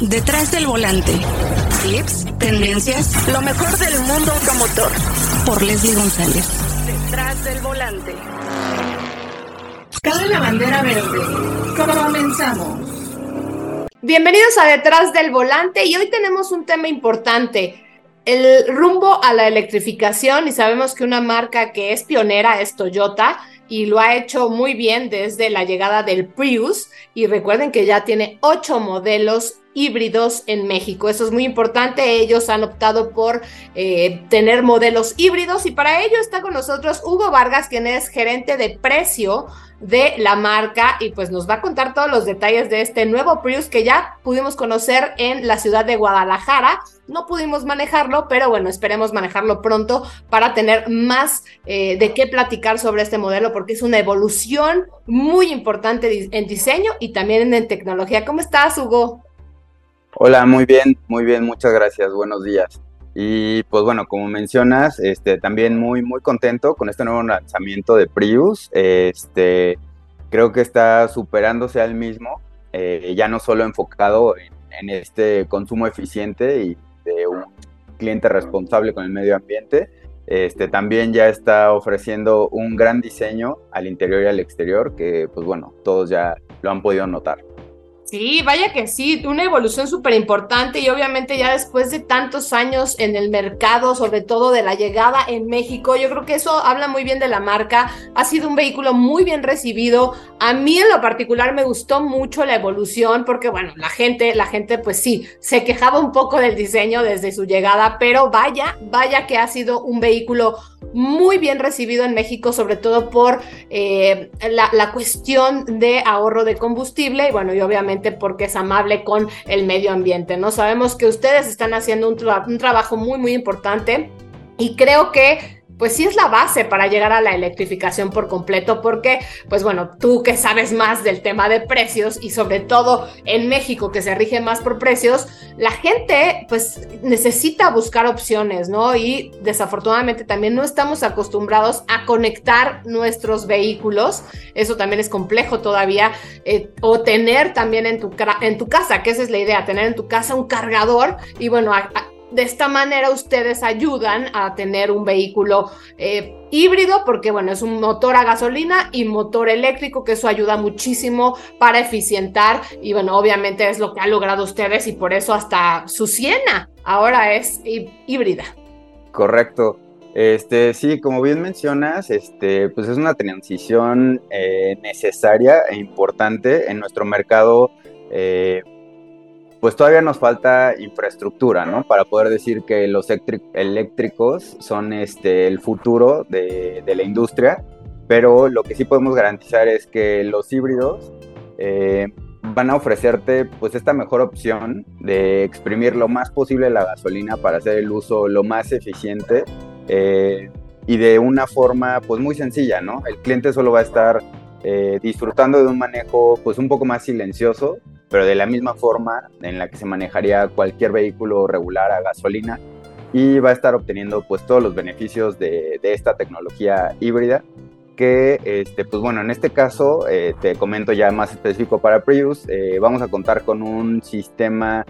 Detrás del volante. Tips, tendencias, lo mejor del mundo automotor. Por Leslie González. Detrás del volante. Cabe la bandera verde. Comenzamos. Bienvenidos a Detrás del Volante y hoy tenemos un tema importante, el rumbo a la electrificación y sabemos que una marca que es pionera es Toyota y lo ha hecho muy bien desde la llegada del Prius y recuerden que ya tiene ocho modelos híbridos en México. Eso es muy importante. Ellos han optado por eh, tener modelos híbridos y para ello está con nosotros Hugo Vargas, quien es gerente de precio de la marca y pues nos va a contar todos los detalles de este nuevo Prius que ya pudimos conocer en la ciudad de Guadalajara. No pudimos manejarlo, pero bueno, esperemos manejarlo pronto para tener más eh, de qué platicar sobre este modelo porque es una evolución muy importante en diseño y también en tecnología. ¿Cómo estás, Hugo? Hola, muy bien, muy bien, muchas gracias, buenos días. Y pues bueno, como mencionas, este, también muy, muy contento con este nuevo lanzamiento de Prius. Este, creo que está superándose al mismo, eh, ya no solo enfocado en, este consumo eficiente y de un cliente responsable con el medio ambiente, este, también ya está ofreciendo un gran diseño al interior y al exterior, que pues bueno, todos ya lo han podido notar. Sí, vaya que sí, una evolución súper importante y obviamente ya después de tantos años en el mercado, sobre todo de la llegada en México, yo creo que eso habla muy bien de la marca. Ha sido un vehículo muy bien recibido. A mí en lo particular me gustó mucho la evolución porque, bueno, la gente, la gente pues sí, se quejaba un poco del diseño desde su llegada, pero vaya, vaya que ha sido un vehículo muy bien recibido en México, sobre todo por eh, la, cuestión de ahorro de combustible y bueno, y obviamente porque es amable con el medio ambiente, ¿no? Sabemos que ustedes están haciendo un, un trabajo muy, muy importante y creo que pues sí es la base para llegar a la electrificación por completo, porque, pues bueno, tú que sabes más del tema de precios y sobre todo en México que se rige más por precios, la gente pues necesita buscar opciones, ¿no? Y desafortunadamente también no estamos acostumbrados a conectar nuestros vehículos, eso también es complejo todavía, eh, o tener también en tu, en tu casa, que esa es la idea, tener en tu casa un cargador y bueno, de esta manera ustedes ayudan a tener un vehículo eh, híbrido porque bueno, es un motor a gasolina y motor eléctrico que eso ayuda muchísimo para eficientar y bueno, obviamente es lo que han logrado ustedes y por eso hasta su Siena ahora es híbrida. Correcto. Este, sí, como bien mencionas, este, pues es una transición eh, necesaria e importante en nuestro mercado eh, pues todavía nos falta infraestructura, ¿no? Para poder decir que los eléctricos son este, el futuro de, la industria, pero lo que sí podemos garantizar es que los híbridos eh, van a ofrecerte pues esta mejor opción de exprimir lo más posible la gasolina para hacer el uso lo más eficiente eh, y de una forma pues muy sencilla, ¿no? El cliente solo va a estar eh, disfrutando de un manejo pues un poco más silencioso pero de la misma forma en la que se manejaría cualquier vehículo regular a gasolina y va a estar obteniendo pues todos los beneficios de, esta tecnología híbrida que este pues bueno en este caso eh, te comento ya más específico para Prius eh, vamos a contar con un sistema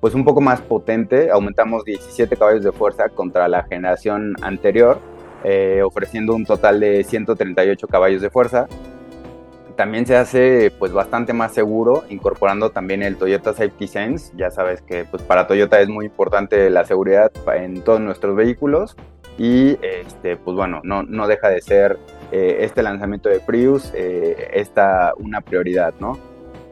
pues un poco más potente aumentamos 17 caballos de fuerza contra la generación anterior eh, ofreciendo un total de 138 caballos de fuerza también se hace pues bastante más seguro incorporando también el Toyota Safety Sense. Ya sabes que pues para Toyota es muy importante la seguridad en todos nuestros vehículos y este pues bueno, no, no deja de ser eh, este lanzamiento de Prius eh, esta una prioridad, ¿no?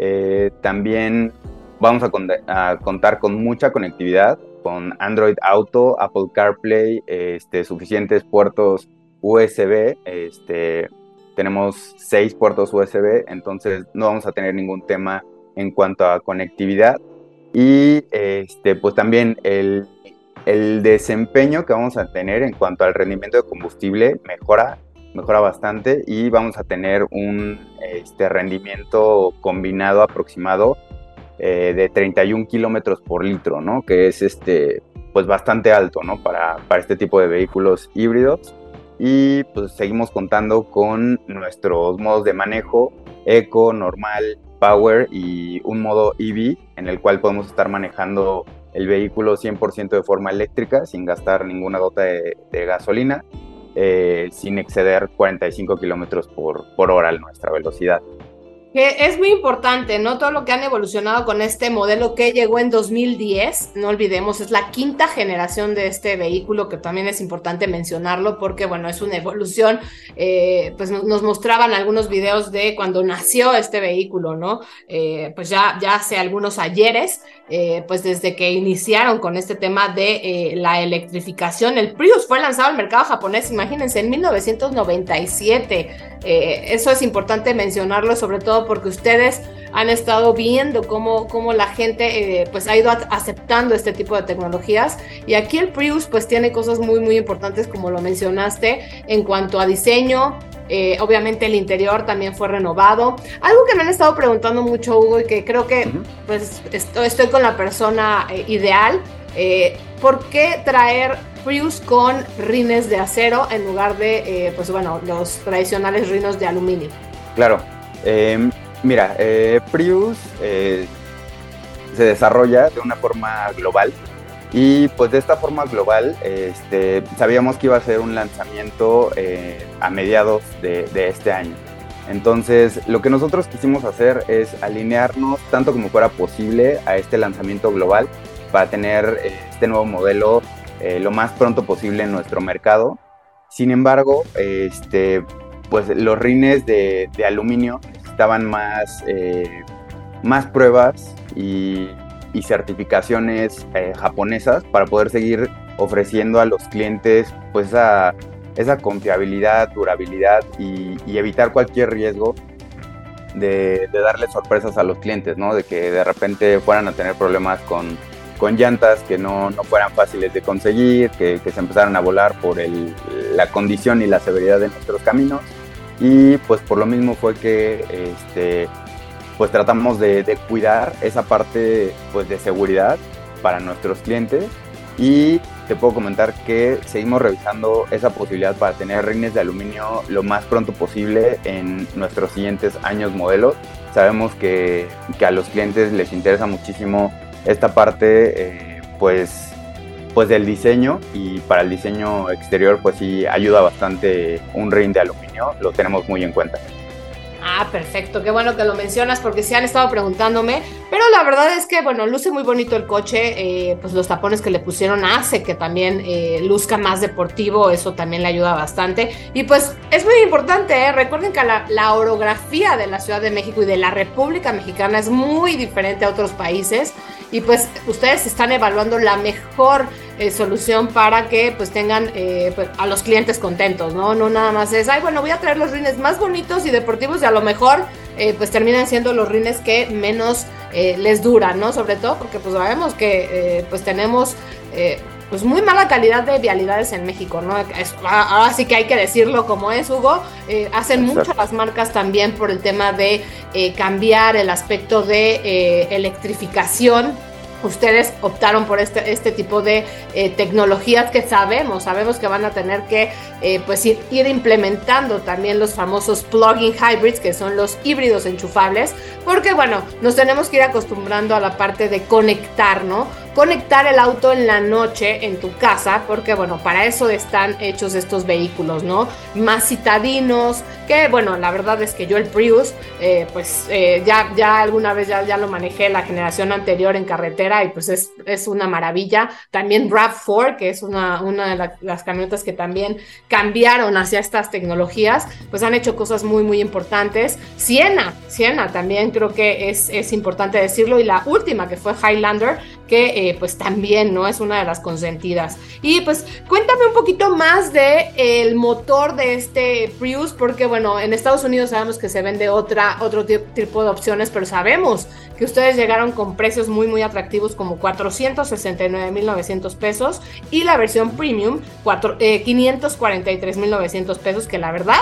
Eh, también vamos a, a, contar con mucha conectividad con Android Auto, Apple CarPlay, este, suficientes puertos USB, este, tenemos seis puertos USB, entonces no vamos a tener ningún tema en cuanto a conectividad. Y este, pues también el, el desempeño que vamos a tener en cuanto al rendimiento de combustible mejora, mejora bastante y vamos a tener un este, rendimiento combinado aproximado eh, de 31 kilómetros por litro, ¿no? Que es este, pues bastante alto, ¿no? Para, para este tipo de vehículos híbridos y pues seguimos contando con nuestros modos de manejo eco, normal Power y un modo EV en el cual podemos estar manejando el vehículo 100% de forma eléctrica sin gastar ninguna gota de, gasolina, eh, sin exceder 45 kilómetros por, por hora nuestra velocidad que es muy importante, ¿no? Todo lo que han evolucionado con este modelo que llegó en 2010, no olvidemos, es la quinta generación de este vehículo, que también es importante mencionarlo porque, bueno, es una evolución, eh, pues nos mostraban algunos videos de cuando nació este vehículo, ¿no? Eh, pues ya, ya hace algunos ayeres, eh, pues desde que iniciaron con este tema de la electrificación, el Prius fue lanzado al mercado japonés, imagínense, en 1997. eso es importante mencionarlo, sobre todo porque ustedes han estado viendo cómo, cómo la gente eh, pues ha ido aceptando este tipo de tecnologías y aquí el Prius pues tiene cosas muy muy importantes como lo mencionaste en cuanto a diseño, eh, obviamente el interior también fue renovado. Algo que me han estado preguntando mucho, Hugo, y que creo que pues estoy, con la persona eh, ideal. ¿Por qué traer Prius con rines de acero en lugar de, pues bueno, los tradicionales rinos de aluminio? Claro, Em, mira, eh, Prius eh, se desarrolla de una forma global y pues de esta forma global este, sabíamos que iba a ser un lanzamiento eh, a mediados de, este año. Entonces, lo que nosotros quisimos hacer es alinearnos tanto como fuera posible a este lanzamiento global para tener este nuevo modelo lo más pronto posible en nuestro mercado. Sin embargo, este, pues los rines de, aluminio necesitaban más, eh, más pruebas y, certificaciones eh, japonesas para poder seguir ofreciendo a los clientes pues esa, esa confiabilidad, durabilidad y, evitar cualquier riesgo de, darle sorpresas a los clientes, ¿no? De que de repente fueran a tener problemas con, con llantas que no, no, fueran fáciles de conseguir, que, que se empezaran a volar por el, la condición y la severidad de nuestros caminos y pues por lo mismo fue que este, pues tratamos de, cuidar esa parte pues de seguridad para nuestros clientes y te puedo comentar que seguimos revisando esa posibilidad para tener rines de aluminio lo más pronto posible en nuestros siguientes años modelos. Sabemos que, que a los clientes les interesa muchísimo esta parte eh, pues pues del diseño y para el diseño exterior pues sí ayuda bastante un ring de aluminio, lo tenemos muy en cuenta. Ah, perfecto, qué bueno que lo mencionas porque sí han estado preguntándome, pero la verdad es que, bueno, luce muy bonito el coche, eh, pues los tapones que le pusieron hace que también eh, luzca más deportivo, eso también le ayuda bastante. Y pues es muy importante, ¿eh? recuerden que la, la, orografía de la Ciudad de México y de la República Mexicana es muy diferente a otros países y pues ustedes están evaluando la mejor eh, solución para que pues tengan eh, pues, a los clientes contentos, ¿no? No nada más es, ay, bueno, voy a traer los rines más bonitos y deportivos y a lo mejor eh, pues terminan siendo los rines que menos les duran, ¿no? Sobre todo porque pues sabemos que pues tenemos pues muy mala calidad de vialidades en México, ¿no? ahora sí que hay que decirlo como es, Hugo. hacen mucho las marcas también por el tema de cambiar el aspecto de electrificación ustedes optaron por este, este tipo de eh, tecnologías que sabemos, sabemos que van a tener que eh, pues ir, ir, implementando también los famosos plug-in hybrids, que son los híbridos enchufables, porque bueno, nos tenemos que ir acostumbrando a la parte de conectar, ¿no? Conectar el auto en la noche en tu casa, porque bueno, para eso están hechos estos vehículos, ¿no? Más citadinos, que bueno, la verdad es que yo el Prius, eh, pues eh, ya, ya alguna vez ya, ya lo manejé la generación anterior en carretera y pues es, es una maravilla. También RAV4, que es una, una de las camionetas que también cambiaron hacia estas tecnologías, pues han hecho cosas muy, muy importantes. Siena, Siena también creo que es, es importante decirlo y la última que fue Highlander, que eh, pues también no es una de las consentidas. Y pues cuéntame un poquito más de el motor de este Prius, porque bueno, en Estados Unidos sabemos que se vende otra, otro tipo de opciones, pero sabemos que ustedes llegaron con precios muy muy atractivos como 469.900 pesos y la versión premium 4, 543.900 pesos, que la verdad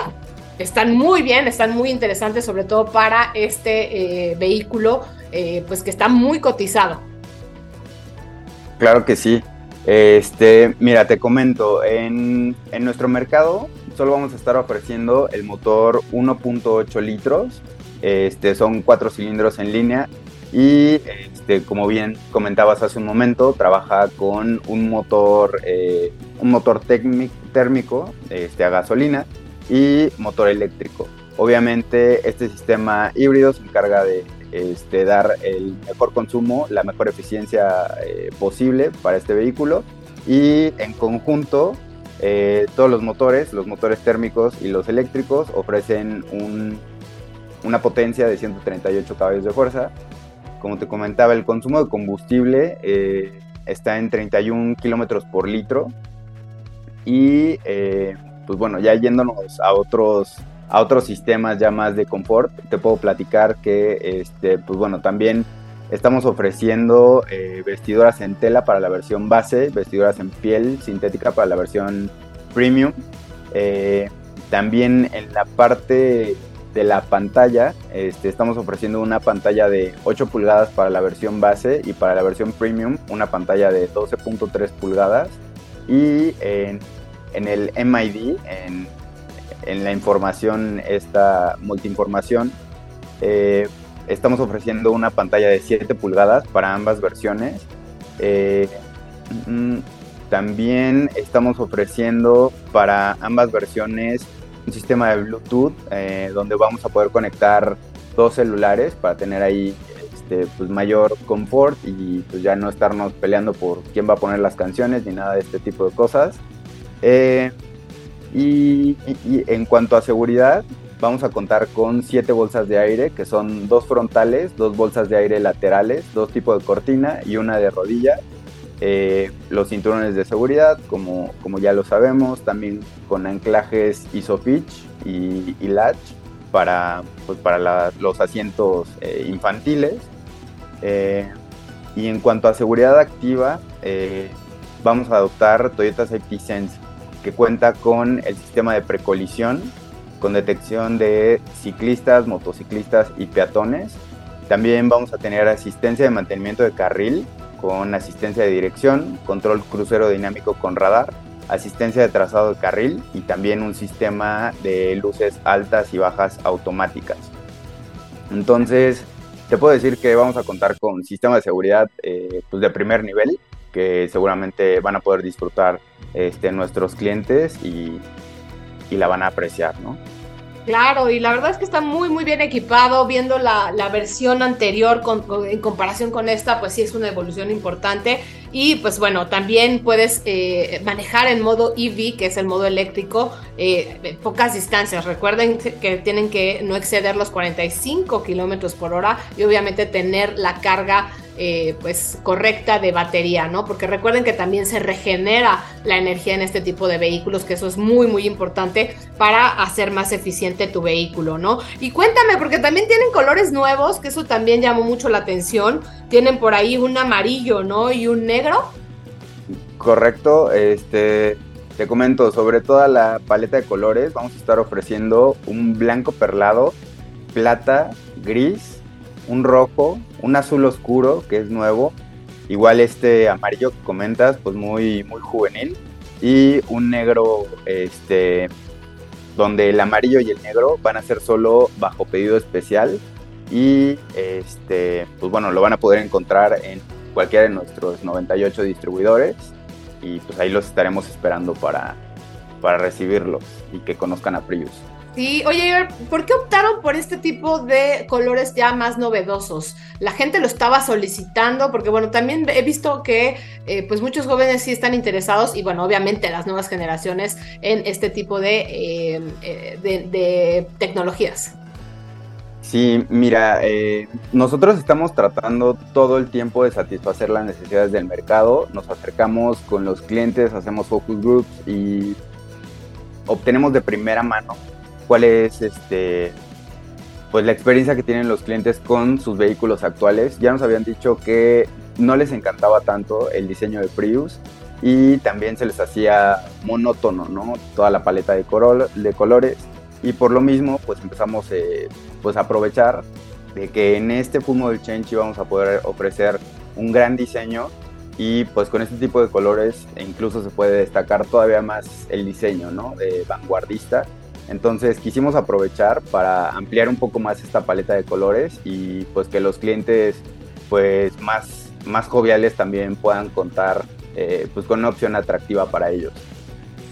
están muy bien, están muy interesantes, sobre todo para este eh, vehículo, eh, pues que está muy cotizado. Claro que sí. Este, mira, te comento, en, nuestro mercado solo vamos a estar ofreciendo el motor 1.8 litros Este, son cuatro cilindros en línea y este, como bien comentabas hace un momento, trabaja con un motor, eh, un motor térmico este, a gasolina y motor eléctrico. Obviamente este sistema híbrido se encarga de este, dar el mejor consumo, la mejor eficiencia eh, posible para este vehículo y en conjunto eh, todos los motores, los motores térmicos y los eléctricos ofrecen una potencia de 138 caballos de fuerza. Como te comentaba, el consumo de combustible eh, está en 31 kilómetros por litro y pues bueno, ya yéndonos a otros a otros sistemas ya más de confort, te puedo platicar que, este, pues bueno, también estamos ofreciendo eh, vestiduras en tela para la versión base, vestiduras en piel sintética para la versión premium. Eh, también en la parte de la pantalla, este, estamos ofreciendo una pantalla de 8 pulgadas para la versión base y para la versión premium una pantalla de 12.3 pulgadas. Y en, en el MID, en en la información, esta multiinformación, eh, estamos ofreciendo una pantalla de 7 pulgadas para ambas versiones. Eh, mm, también estamos ofreciendo para ambas versiones un sistema de Bluetooth eh, donde vamos a poder conectar dos celulares para tener ahí este, pues mayor confort y pues ya no estarnos peleando por quién va a poner las canciones ni nada de este tipo de cosas. Y, en cuanto a seguridad, vamos a contar con siete bolsas de aire, que son dos frontales, dos bolsas de aire laterales, dos tipos de cortina y una de rodilla. Eh, los cinturones de seguridad, como, como ya lo sabemos, también con anclajes ISOFITCH y, y latch para, pues para los asientos eh, infantiles. Eh, y en cuanto a seguridad activa, vamos a adoptar Toyota Safety Sense que cuenta con el sistema de precolisión, con detección de ciclistas, motociclistas y peatones. También vamos a tener asistencia de mantenimiento de carril con asistencia de dirección, control crucero dinámico con radar, asistencia de trazado de carril y también un sistema de luces altas y bajas automáticas. Entonces, te puedo decir que vamos a contar con sistema de seguridad eh, pues de primer nivel, que seguramente van a poder disfrutar este, nuestros clientes y, y la van a apreciar, ¿no? Claro, y la verdad es que está muy, muy bien equipado. Viendo la, la versión anterior en comparación con esta, pues sí es una evolución importante. Y pues bueno, también puedes eh, manejar en modo EV, que es el modo eléctrico, eh, pocas distancias. Recuerden que tienen que no exceder los 45 kilómetros por hora y obviamente tener la carga eh, pues correcta de batería, ¿no? Porque recuerden que también se regenera la energía en este tipo de vehículos, que eso es muy, muy importante para hacer más eficiente tu vehículo, ¿no? Y cuéntame, porque también tienen colores nuevos, que eso también llamó mucho la atención. Tienen por ahí un amarillo, ¿no? Y un negro. Correcto, este, te comento, sobre toda la paleta de colores, vamos a estar ofreciendo un blanco perlado, plata, gris, un rojo, un azul oscuro, que es nuevo, igual este amarillo que comentas, pues muy, muy juvenil, y un negro, este, donde el amarillo y el negro van a ser solo bajo pedido especial, y este, pues bueno, lo van a poder encontrar en cualquiera de nuestros 98 distribuidores y pues ahí los estaremos esperando para, para recibirlos y que conozcan a Prius. Sí, oye, ¿por qué optaron por este tipo de colores ya más novedosos? La gente lo estaba solicitando porque, bueno, también he visto que eh, pues muchos jóvenes sí están interesados y, bueno, obviamente las nuevas generaciones en este tipo de, eh, eh, de tecnologías. Sí, mira, nosotros estamos tratando todo el tiempo de satisfacer las necesidades del mercado. Nos acercamos con los clientes, hacemos focus groups y obtenemos de primera mano cuál es este pues la experiencia que tienen los clientes con sus vehículos actuales. Ya nos habían dicho que no les encantaba tanto el diseño de Prius y también se les hacía monótono, ¿no? Toda la paleta de, colores y por lo mismo pues empezamos eh, pues a aprovechar de que en este Full Model Change íbamos a poder ofrecer un gran diseño y pues con este tipo de colores incluso se puede destacar todavía más el diseño, ¿no? De vanguardista Entonces quisimos aprovechar para ampliar un poco más esta paleta de colores y pues que los clientes pues más, más joviales también puedan contar eh, pues con una opción atractiva para ellos.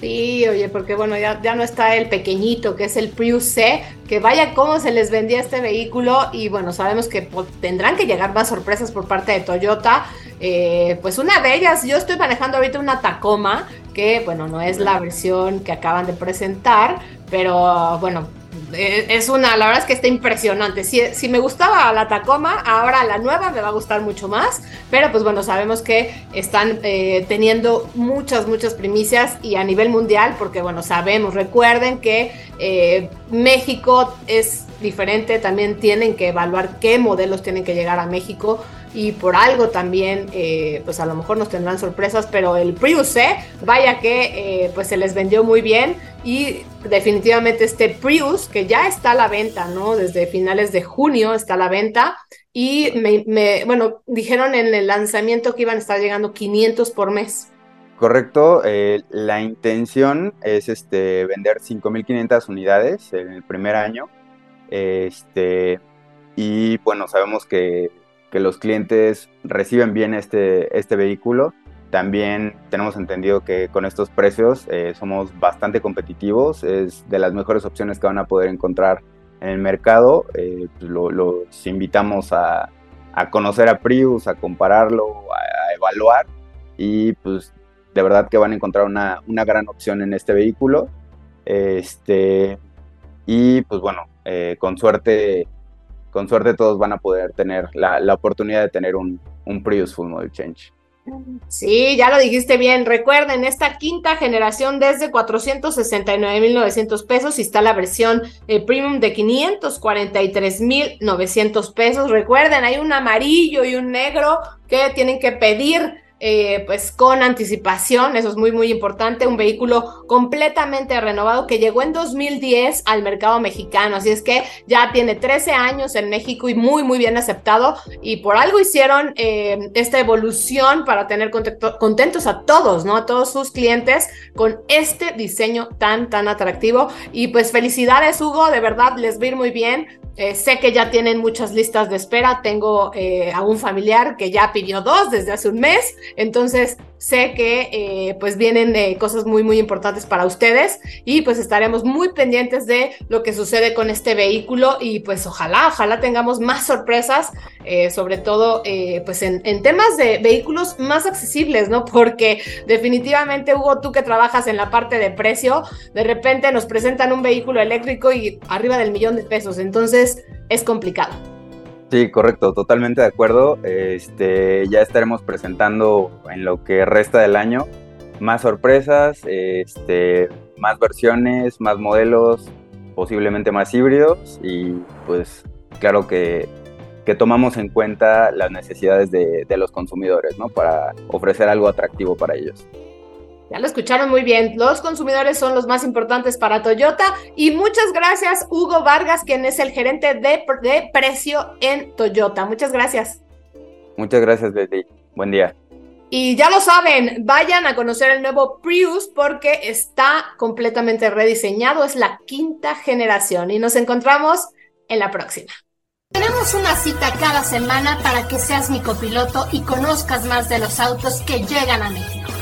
Sí, oye, porque bueno, ya, ya no está el pequeñito, que es el Prius C, que vaya cómo se les vendía este vehículo y bueno, sabemos que pues, tendrán que llegar más sorpresas por parte de Toyota. Eh, pues una de ellas, yo estoy manejando ahorita una Tacoma, que bueno, no es la versión que acaban de presentar, pero bueno, eh, es una, la verdad es que está impresionante. Si, si, me gustaba la Tacoma, ahora la nueva me va a gustar mucho más. Pero pues bueno, sabemos que están eh, teniendo muchas, muchas primicias y a nivel mundial, porque bueno, sabemos, recuerden que eh, México es diferente, también tienen que evaluar qué modelos tienen que llegar a México y por algo también, eh, pues a lo mejor nos tendrán sorpresas, pero el Prius C, vaya que eh, pues se les vendió muy bien y definitivamente este Prius, que ya está a la venta, ¿no? Desde finales de junio está a la venta y me, bueno, dijeron en el lanzamiento que iban a estar llegando 500 por mes. Correcto, eh, la intención es este, vender 5.500 unidades en el primer año. Este, y bueno, sabemos que que los clientes reciben bien este, este vehículo. También tenemos entendido que con estos precios eh, somos bastante competitivos, es de las mejores opciones que van a poder encontrar en el mercado. Eh, pues los invitamos a, a, conocer a Prius, a compararlo, a, evaluar y pues de verdad que van a encontrar una, una gran opción en este vehículo. Este, y pues bueno, eh, con suerte con suerte todos van a poder tener la, oportunidad de tener un, un Prius Full Model Change. Sí, ya lo dijiste bien. Recuerden, esta quinta generación desde 469.900 pesos y está la versión eh, premium de 543.900 pesos. Recuerden, hay un amarillo y un negro que tienen que pedir eh, pues con anticipación, eso es muy muy importante, un vehículo completamente renovado que llegó en 2010 al mercado mexicano, así es que ya tiene 13 años en México y muy muy bien aceptado y por algo hicieron eh, esta evolución para tener contentos a todos, ¿no? A todos sus clientes con este diseño tan tan atractivo. Y pues felicidades Hugo, de verdad les va muy bien, eh, sé que ya tienen muchas listas de espera. Tengo eh, a un familiar que ya pidió dos desde hace un mes. Entonces sé que eh, pues vienen cosas muy muy importantes para ustedes y pues estaremos muy pendientes de lo que sucede con este vehículo y pues ojalá, ojalá tengamos más sorpresas, sobre todo pues en, en, temas de vehículos más accesibles, ¿no? Porque definitivamente Hugo, tú que trabajas en la parte de precio, de repente nos presentan un vehículo eléctrico y arriba del millón de pesos. Entonces, es complicado. Sí, correcto, totalmente de acuerdo. Este, ya estaremos presentando en lo que resta del año más sorpresas, este, más versiones, más modelos, posiblemente más híbridos y pues claro que, que tomamos en cuenta las necesidades de, de los consumidores, ¿no? Para ofrecer algo atractivo para ellos. Ya lo escucharon muy bien. Los consumidores son los más importantes para Toyota. Y muchas gracias, Hugo Vargas, quien es el gerente de, precio en Toyota. Muchas gracias. Muchas gracias, Betty. Buen día. Y ya lo saben, vayan a conocer el nuevo Prius porque está completamente rediseñado. Es la quinta generación. Y nos encontramos en la próxima. Tenemos una cita cada semana para que seas mi copiloto y conozcas más de los autos que llegan a México.